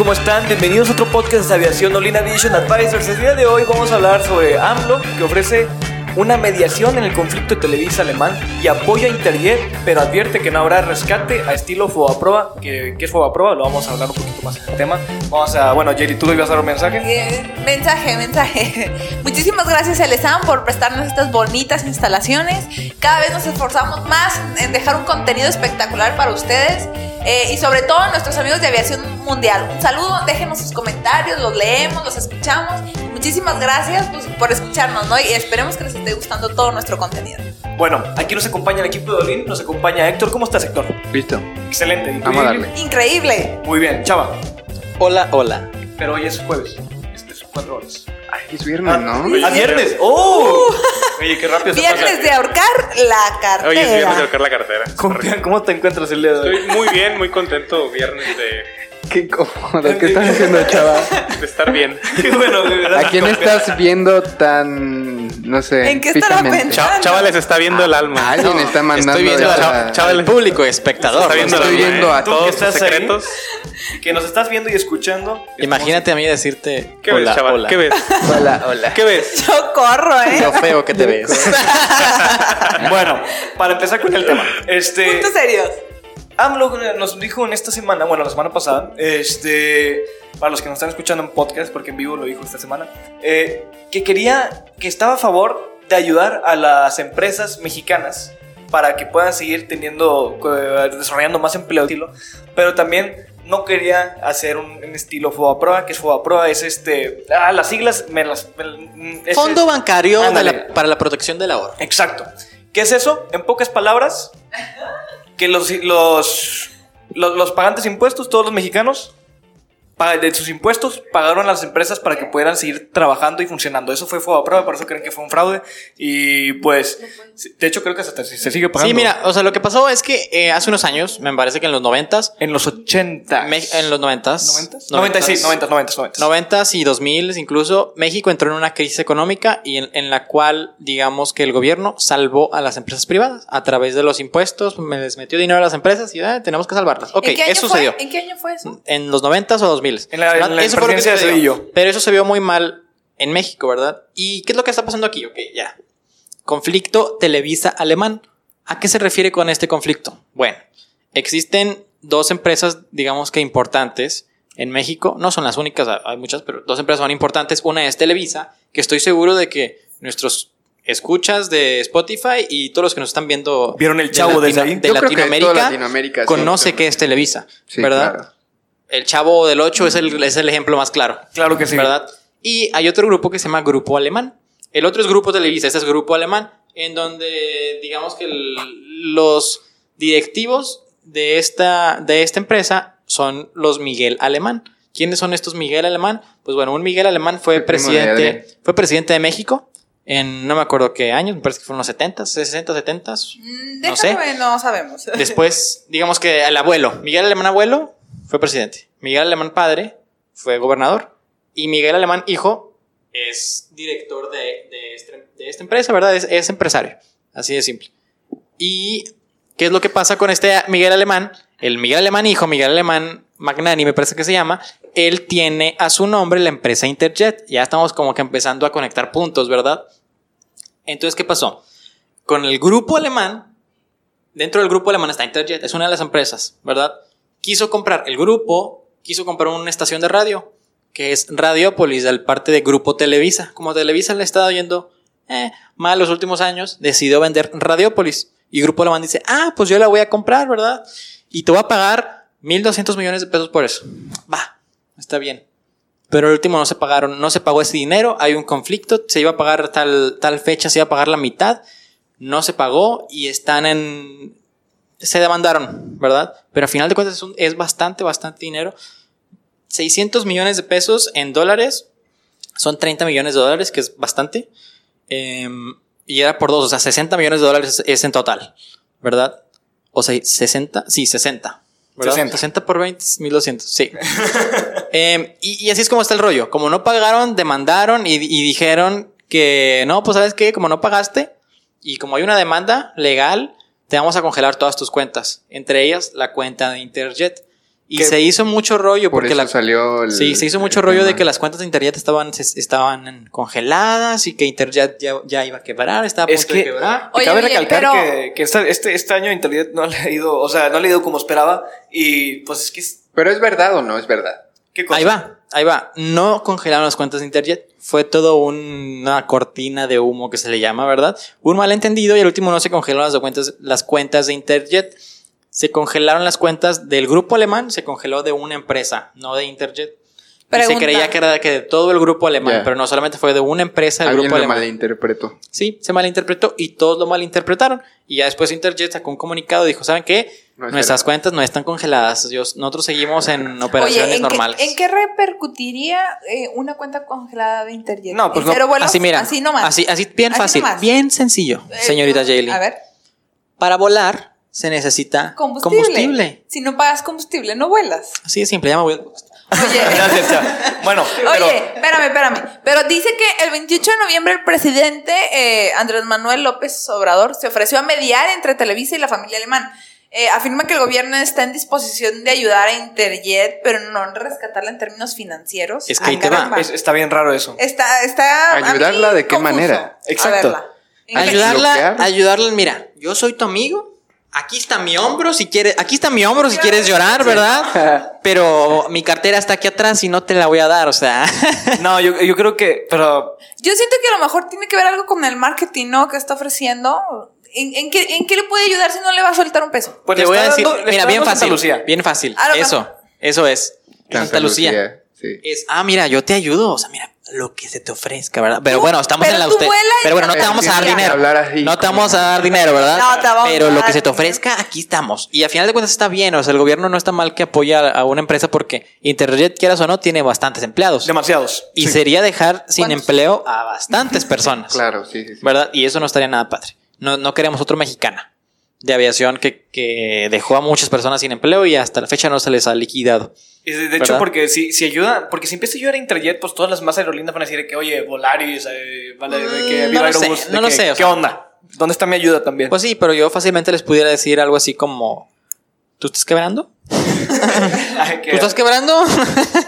¿Cómo están? Bienvenidos a otro podcast de aviación Olina Vision Advisors. El día de hoy vamos a hablar sobre AMLO, que ofrece una mediación en el conflicto de Televisa alemán y apoyo a Interjet, pero advierte que no habrá rescate a estilo Fobaproa. ¿Qué, qué es Fobaproa? Lo vamos a hablar un poquito más en el tema. Vamos a, bueno, Jerry, ¿tú le ibas a dar un mensaje? Eh, mensaje, mensaje. Muchísimas gracias Elezam por prestarnos estas bonitas instalaciones. Cada vez nos esforzamos más en dejar un contenido espectacular para ustedes. Eh, y sobre todo a nuestros amigos de Aviación Mundial. Un saludo, déjenos sus comentarios, los leemos, los escuchamos. Muchísimas gracias pues, por escucharnos, ¿no? Y esperemos que les esté gustando todo nuestro contenido. Bueno, aquí nos acompaña el equipo de Olin, nos acompaña Héctor. ¿Cómo estás, Héctor? Listo. Excelente. Vamos a darle. Increíble. Muy bien, Chava. Hola, hola. Pero hoy es jueves. Este es cuatro horas. Ay, es viernes, ¿no? ¿A viernes? ¡Oh! Oye, qué rápido se Viernes pasa. de ahorcar la cartera. Hoy es viernes de buscar la cartera. ¿Cómo, cómo te encuentras el día de hoy? Estoy muy bien, muy contento. Viernes de, Qué cómodo. ¿Qué estás haciendo, chava? de estar bien. Qué bueno, de verdad. ¿A quién estás viendo tan, no sé, ¿En qué estará fijamente? pensando? Cha- Chava les está viendo el alma. Alguien está mandando Estoy viendo esa- al, Chava- al público, espectador. Está viendo estoy el alma, viendo ¿eh? a Tú que todos sus estás ahí. secretos. Que nos estás viendo y escuchando. Imagínate a mí decirte ¿Qué hola, ves, Chava? hola. ¿Qué ves? Hola, hola. ¿Qué ves? Yo corro, ¿eh? Lo feo que te ves. Bueno, para empezar con el tema. Este. Puntos serios. AMLO nos dijo en esta semana, bueno, la semana pasada, este, para los que nos están escuchando en podcast, porque en vivo lo dijo esta semana, eh, que quería, que estaba a favor de ayudar a las empresas mexicanas para que puedan seguir teniendo, eh, desarrollando más empleo, pero también no quería hacer un, un estilo FOBAPROA, que es FOBAPROA, es este, ah, las siglas, me las, me- es- Fondo bancario de la- para la protección del ahorro. Exacto. ¿Qué es eso? En pocas palabras, que los, los, los, pagantes impuestos, todos los mexicanos, de sus impuestos, pagaron a las empresas para que pudieran seguir trabajando y funcionando. Eso fue fuego a prueba, por eso creen que fue un fraude. Y pues, de hecho, creo que hasta se se sigue pagando. Sí, mira, o sea, lo que pasó es que eh, hace unos años, me parece que en los noventas, En los 80. Me- en los noventas, ¿Noventas? 90, sí, 90, 90, 90. noventas y dos miles incluso, México entró en una crisis económica y en, en la cual, digamos que el gobierno salvó a las empresas privadas a través de los impuestos, me les metió dinero a las empresas y ah, tenemos que salvarlas. Ok, ¿En qué año eso fue? sucedió. ¿En qué año fue eso? en los 90 o 2000. En la- en la eso fue lo que de sucedió. Cedillo. Pero eso se vio muy mal en México, ¿verdad? ¿Y qué es lo que está pasando aquí? Ok, ya. Conflicto Televisa-Alemán. ¿A qué se refiere con este conflicto? Bueno, existen dos empresas, digamos que importantes en México. No son las únicas, hay muchas, pero dos empresas son importantes. Una es Televisa, que estoy seguro de que nuestros escuchas de Spotify y todos los que nos están viendo ¿Vieron el Chavo desde ahí? de creo que Latinoamérica, Latinoamérica, sí. conoce qué es Televisa, Sí, ¿verdad? claro. El chavo del 8 es el, es el ejemplo más claro. Claro que sí. ¿Verdad? Y hay otro grupo que se llama Grupo Alemán. El otro es Grupo Televisa, este es Grupo Alemán, en donde digamos que el- los directivos de esta, de esta empresa son los Miguel Alemán. ¿Quiénes son estos Miguel Alemán? Pues bueno, un Miguel Alemán fue presidente, fue presidente de México en no me acuerdo qué años, me parece que fueron los 70, 60, 70. Mm, No sé. No sabemos. Después, digamos que el abuelo, Miguel Alemán abuelo, fue presidente. Miguel Alemán padre fue gobernador. Y Miguel Alemán hijo es director de, este- de esta empresa, ¿verdad? Es, es empresario. Así de simple. ¿Y qué es lo que pasa con este Miguel Alemán? El Miguel Alemán hijo, Miguel Alemán Magnani, me parece que se llama, él tiene a su nombre la empresa Interjet. Ya estamos como que empezando a conectar puntos, ¿verdad? Entonces, ¿qué pasó? Con el grupo alemán, dentro del grupo alemán está Interjet, es una de las empresas, ¿verdad? Quiso comprar el grupo, quiso comprar una estación de radio, que es Radiopolis, del parte de Grupo Televisa. Como Televisa le estaba yendo eh, mal los últimos años, decidió vender Radiopolis. Y Grupo Alemán dice, ah, pues yo la voy a comprar, ¿verdad? Y te voy a pagar 1200 millones de pesos por eso. Va, está bien. Pero el último no se pagaron, no se pagó ese dinero, hay un conflicto, se iba a pagar tal, tal fecha, se iba a pagar la mitad, no se pagó y están en... Se demandaron, ¿verdad? Pero al final de cuentas es, un- es bastante, bastante dinero. 600 millones de pesos en dólares son 30 millones de dólares, que es bastante. Em, y era por dos, o sea, 60 millones de dólares es en total, ¿verdad? O sea, 60, sí, 60. ¿verdad? 60. 60 por 20, 1200, sí. Em, y, y así es como está el rollo. Como no pagaron, demandaron y, y dijeron que no, pues sabes qué, como no pagaste y como hay una demanda legal, te vamos a congelar todas tus cuentas, entre ellas la cuenta de Interjet. Y Que- se hizo mucho rollo Por porque eso la, salió el- Sí, se hizo mucho rollo de tema. que las cuentas de Interjet estaban, estaban congeladas y que Interjet ya, ya iba a quebrar, estaba a Es punto de que quebrar. Oye, cabe oye, recalcar pero- que, que esta- este, este año Internet no le ha ido, o sea, no le ha ido como esperaba y pues es que es- Pero es verdad o no es verdad. ¿Qué cosa? Ahí va, ahí va. No congelaron las cuentas de Interjet. Fue todo un- una cortina de humo que se le llama, ¿verdad? Un malentendido y al último no se congelaron las cuentas, las cuentas de Interjet. Se congelaron las cuentas del grupo alemán, se congeló de una empresa, no de Interjet. Y se creía que era de, que de todo el grupo alemán, pero no solamente fue de una empresa del grupo lo alemán. malinterpretó. Sí, se malinterpretó y todos lo malinterpretaron. Y ya después Interjet sacó un comunicado y dijo, ¿saben qué? No Nuestras verdad. cuentas no están congeladas. Nosotros seguimos en operaciones Oye, ¿en normales. Qué, ¿en qué repercutiría eh, una cuenta congelada de Interjet? No, pues ¿En no. vuelos? así mira, Así nomás. Así, así bien Así fácil, nomás. bien sencillo, Eh, señorita Jaylee. A ver, Para volar se necesita combustible. combustible. Si no pagas combustible, no vuelas. Así de simple, ya me voy. Oye. Bueno, pero Oye, espérame, espérame. Pero dice que el 28 de noviembre el presidente eh, Andrés Manuel López Obrador se ofreció a mediar entre Televisa y la familia alemán. Eh, afirma que el gobierno está en disposición de ayudar a Interjet, pero no en rescatarla en términos financieros. Es que ahí te va. es- está bien raro eso. Está, está. ¿Ayudarla de qué confuso. manera? Exacto. verla. ¿En qué- Ayudarla, bloquear. ayudarla, mira, yo soy tu amigo. Aquí está mi hombro si quieres, aquí está mi hombro si quieres llorar, ¿verdad? Pero mi cartera está aquí atrás y no te la voy a dar, o sea. No, yo, yo creo que, pero Yo siento que a lo mejor tiene que ver algo con el marketing, ¿no? Que está ofreciendo. ¿En, en qué, en qué le puede ayudar si no le va a soltar un peso? pues te le voy a decir, dando- mira, bien fácil, Lucía. bien fácil. A lo Eso, eso es. Santa, Lucía. Sí. Es, ah, mira, yo te ayudo. O sea, mira, lo que se te ofrezca, ¿verdad? Pero bueno, estamos pero en la usted. Pero bueno, no te vamos a dar dinero. No te vamos a dar dinero, ¿verdad? No te vamos Pero a lo dar que se te ofrezca, aquí estamos. Y al final de cuentas está bien. O sea, el gobierno no está mal que apoye a, a una empresa porque Interjet, quieras o no, tiene bastantes empleados. Demasiados. Y Sí. sería dejar sin ¿Cuántos? empleo a bastantes personas. Claro, sí, sí. sí. ¿Verdad? Y eso no estaría nada padre. No, no queremos otro mexicana de aviación que, que dejó a muchas personas sin empleo y hasta la fecha no se les ha liquidado. Y de, hecho, porque si, si ayuda, porque si empieza a ayudar a Interjet, pues todas las más aerolíneas van a decir que, oye, Volaris, eh, vale, que Mm, Viva no lo sé, no lo que, sé, ¿Qué sea. onda? ¿Dónde está mi ayuda también? Pues sí, pero yo fácilmente les pudiera decir algo así como: ¿Tú estás quebrando? ¿Tú estás quebrando?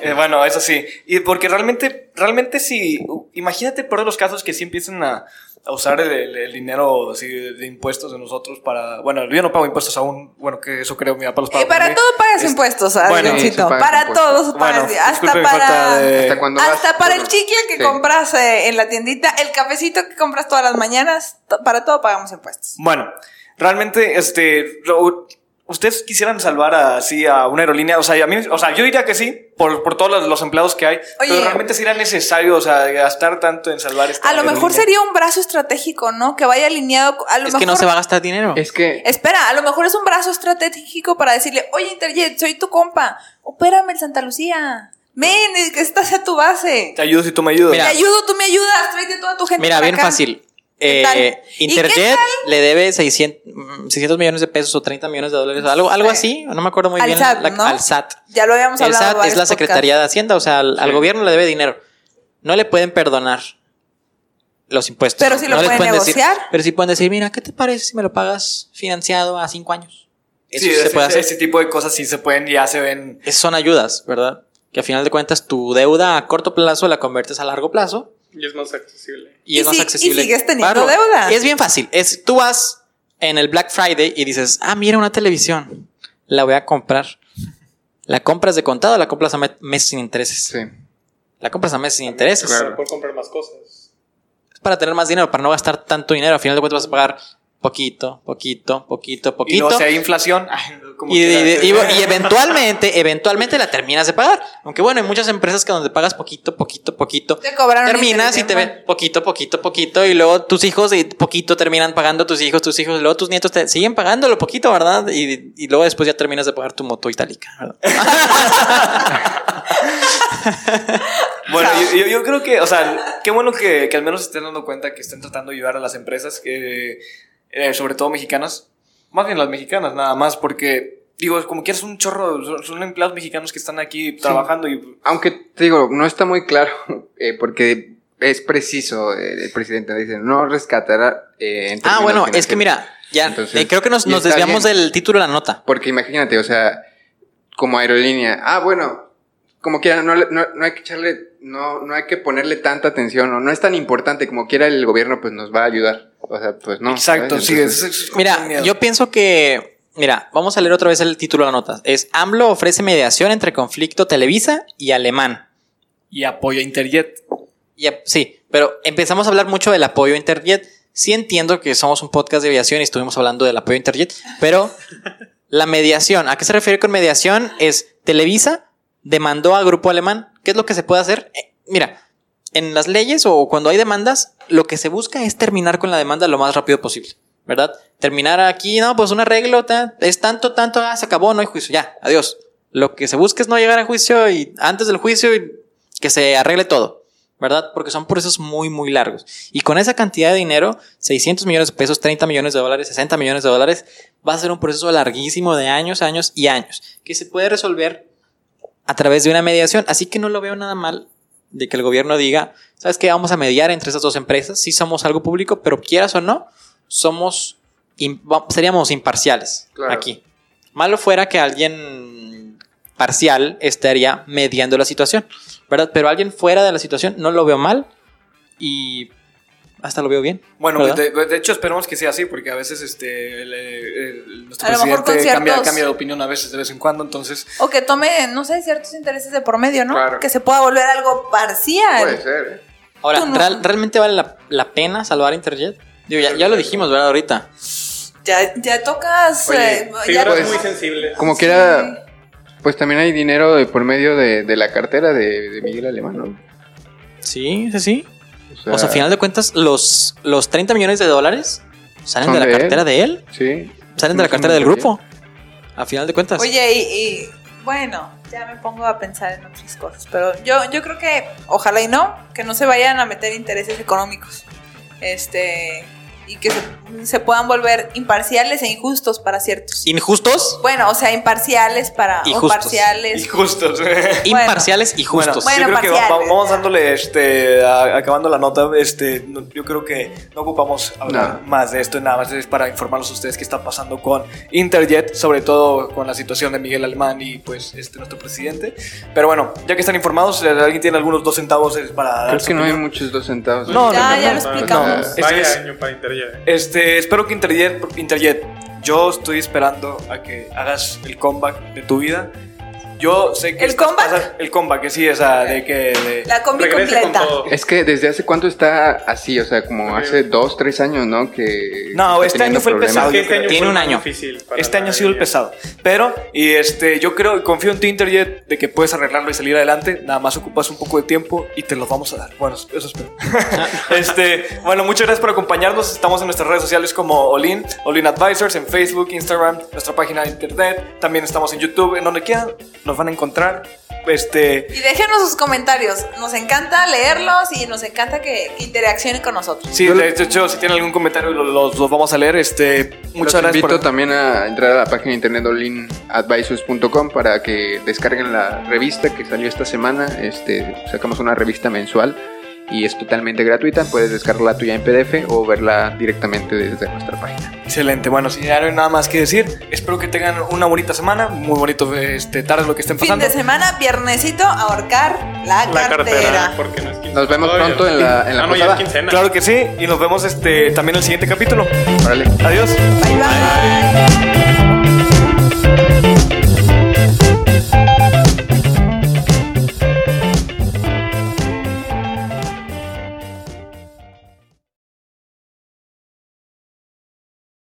Eh, bueno, eso sí. Y porque realmente, realmente sí, u- imagínate por los casos que sí empiezan a, a usar el, el- el dinero así de, impuestos de nosotros para, bueno, yo no pago impuestos aún, bueno, que eso creo mi papá los paga. Por para mí. todo pagas Es- impuestos, bueno, Adriancito. sí, para impuestos. todo pagas. Bueno, hasta para. de- Hasta cuando vas- Hasta para el bueno, chicle que sí. compras eh, en la tiendita, el cafecito que compras todas las mañanas, to- para todo pagamos impuestos. Bueno, realmente, este, lo- ustedes quisieran salvar así a una aerolínea, o sea, a mí, o sea, yo diría que sí, por, por todos los, los empleados que hay, Oye. pero realmente sería necesario, o sea, gastar tanto en salvar esta A lo mejor sería un brazo estratégico, ¿no? Que vaya alineado. A lo es mejor, que no se va a gastar dinero. Es que Espera, a lo mejor es un brazo estratégico para decirle, oye, Interjet, soy tu compa, opérame en Santa Lucía. Ven, eh, que estás a tu base. Te ayudo si tú me ayudas. Mira, Te ayudo, tú me ayudas, tráete toda tu gente. Mira, para bien acá. fácil. Eh, ¿Y qué Interjet le debe 600, mm, 600 millones de pesos o 30 millones de dólares, algo, algo Sí. así, no me acuerdo muy Al bien. SAT, la- ¿no? Al SAT. Ya lo habíamos El hablado. SAT es la. Secretaría de Hacienda, o sea, al, gobierno le debe dinero. No le pueden perdonar los impuestos. Pero sí lo No pueden decir- negociar. pero sí pueden decir, mira, ¿qué te parece si me lo pagas financiado a 5 años? Eso Sí, se ese, puede hacer. ese tipo de cosas sí se pueden, ya se ven. Esas son ayudas, ¿verdad? Que a final de cuentas tu deuda a corto plazo la conviertes a largo plazo Y es más accesible. y, Y es más si- y accesible. sigues teniendo deuda. Es bien fácil. Es, tú vas en el Black Friday y dices, ah, mira una televisión, la voy a comprar. ¿La compras de contado o la compras a me- mes sin intereses? sí. La compras a mes sin intereses. Para poder comprar más cosas. Es para tener más dinero, para no gastar tanto dinero. Al final de cuentas vas a pagar poquito, poquito, poquito, Y poquito. luego si hay inflación, como Y, y- y- y eventualmente, eventualmente la terminas de pagar. Aunque bueno, hay muchas empresas que donde pagas poquito, poquito, poquito. Te cobraron Terminas y te ven poquito, poquito, poquito. Y luego tus hijos y poquito terminan pagando tus hijos, tus hijos. Y luego tus nietos te siguen pagando lo poquito, ¿verdad? Y, y luego después ya terminas de pagar tu moto itálica, ¿verdad? Bueno, yo, yo- yo creo que, o sea, qué bueno que, que al menos estén dando cuenta que estén tratando de ayudar a las empresas, que, eh, sobre todo mexicanas, más bien las mexicanas, nada más, porque, digo, como quieras un chorro, son, son empleados mexicanos que están aquí trabajando y... Aunque te digo, no está muy claro, eh, porque es preciso, eh, el presidente dice, no rescatará. eh, Ah, bueno, es que mira, ya Entonces, eh, creo que nos, nos desviamos bien. del título de la nota. Porque imagínate, o sea, como aerolínea, ah, bueno, como quiera, no, le- no, no hay que echarle, no, no hay que ponerle tanta atención, o no es tan importante, como quiera el gobierno, pues nos va a ayudar. O sea, pues no. Exacto, Mira, yo pienso que. Mira, vamos a leer otra vez el título de la nota. Es AMLO ofrece mediación entre conflicto Televisa y Alemán. Y apoyo a Interjet. Y, sí, pero empezamos a hablar mucho del apoyo a Interjet. Sí entiendo que somos un podcast de aviación y estuvimos hablando del apoyo a Interjet, pero la mediación, ¿a qué se refiere con mediación? Es Televisa demandó a Grupo Alemán. ¿Qué es lo que se puede hacer? Eh, mira, en las leyes o cuando hay demandas, lo que se busca es terminar con la demanda lo más rápido posible, ¿verdad? Terminar aquí, no, pues un arreglo, es tanto, tanto, ah, se acabó, no hay juicio, ya, adiós. Lo que se busca es no llegar a juicio y antes del juicio que se arregle todo, ¿verdad? Porque son procesos muy, muy largos. Y con esa cantidad de dinero, 600 millones de pesos, 30 millones de dólares, 60 millones de dólares, va a ser un proceso larguísimo de años, años y años, que se puede resolver a través de una mediación. Así que no lo veo nada mal de que el gobierno diga, ¿sabes qué? Vamos a mediar entre esas dos empresas. Sí somos algo público, pero quieras o no, somos, seríamos imparciales Claro. aquí. Malo fuera que alguien parcial estaría mediando la situación, ¿verdad? Pero alguien fuera de la situación no lo veo mal y hasta lo veo bien. Bueno, pues de, de hecho esperemos que sea así, porque a veces este, el, el- nuestro A lo mejor presidente cambia, cambia de opinión a veces, de vez en cuando, entonces... O que tome, no sé, ciertos intereses de por medio, ¿no? Claro. Que se pueda volver algo parcial. Puede ser, ¿eh? Ahora, no. ¿real- ¿realmente vale la, la pena salvar Interjet? Digo, ya, ya lo dijimos, ¿verdad? Ahorita. Ya, ya tocas. Oye, eh, ya- pues, muy sensibles. Como quiera, pues también hay dinero de por medio de, de la cartera de, de Miguel Alemán, ¿no? Sí, sí, sí. O sea, a final de cuentas, los, los 30 millones de dólares salen de la de él. cartera de él, Sí. salen de la cartera del grupo. A final de cuentas. Oye, y, y, bueno, ya me pongo a pensar en otras cosas. Pero yo, yo creo que, ojalá y no, que no se vayan a meter intereses económicos. Este. Y que se, se puedan volver imparciales e injustos para ciertos. Injustos, Bueno, o sea, imparciales para. Y o justos. parciales. Y justos. imparciales y justos. Bueno, yo creo que vamos dándole, este, a- acabando la nota, este, no- yo creo que no ocupamos hablar No. más de esto, nada más es para informarlos a ustedes qué está pasando con Interjet, sobre todo con la situación de Miguel Alemán y pues este nuestro presidente. Pero bueno, ya que están informados, eh, alguien tiene algunos dos centavos eh, para dar Creo su que no hay muchos dos centavos. No, Ya, no, ya no, lo no, explicamos. no. Vaya Es- año para Interjet. Este, espero que Interjet, Interjet, yo estoy esperando a que hagas el comeback de tu vida. Yo sé que ¿El comeback? pasando- el comeback, que sí, esa de que de- La combi con completa. Es que desde hace cuánto está así, o sea, como hace dos, tres años, ¿no? Que No, este año fue el pesado. Este año Tiene fue un año. difícil para Este año ha sido el pesado. Pero, y este, yo creo, confío en ti, Interjet, de que puedes arreglarlo y salir adelante. Nada más ocupas un poco de tiempo y te los vamos a dar. Bueno, eso espero. este, bueno, muchas gracias por acompañarnos. Estamos en nuestras redes sociales como Olin, Olin Advisors, en Facebook, Instagram, nuestra página de internet. También estamos en YouTube, en donde quieran, nos van a encontrar. Este, Y déjenos sus comentarios. Nos encanta leerlos y nos encanta que, interaccionen con nosotros. sí, de hecho, si tienen algún comentario, lo- los, los vamos a leer. Este, muchas Los gracias invito por. también a entrar a la página de internet olinadvisors.com para que descarguen la revista que salió esta semana. Este, sacamos una revista mensual y es totalmente gratuita. Puedes descargarla tuya en PDF o verla directamente desde nuestra página. Excelente. Bueno, si ya no hay nada más que decir, espero que tengan una bonita semana. Muy bonito este, tarde lo que estén Fin pasando. de semana, viernesito, ahorcar la, La cartera. cartera, porque no es quincena. Nos vemos Todavía pronto en la- en la Ah, no, ya es posada. quincena. Claro que sí, y nos vemos este, también en el siguiente capítulo. Órale. Adiós. Bye bye.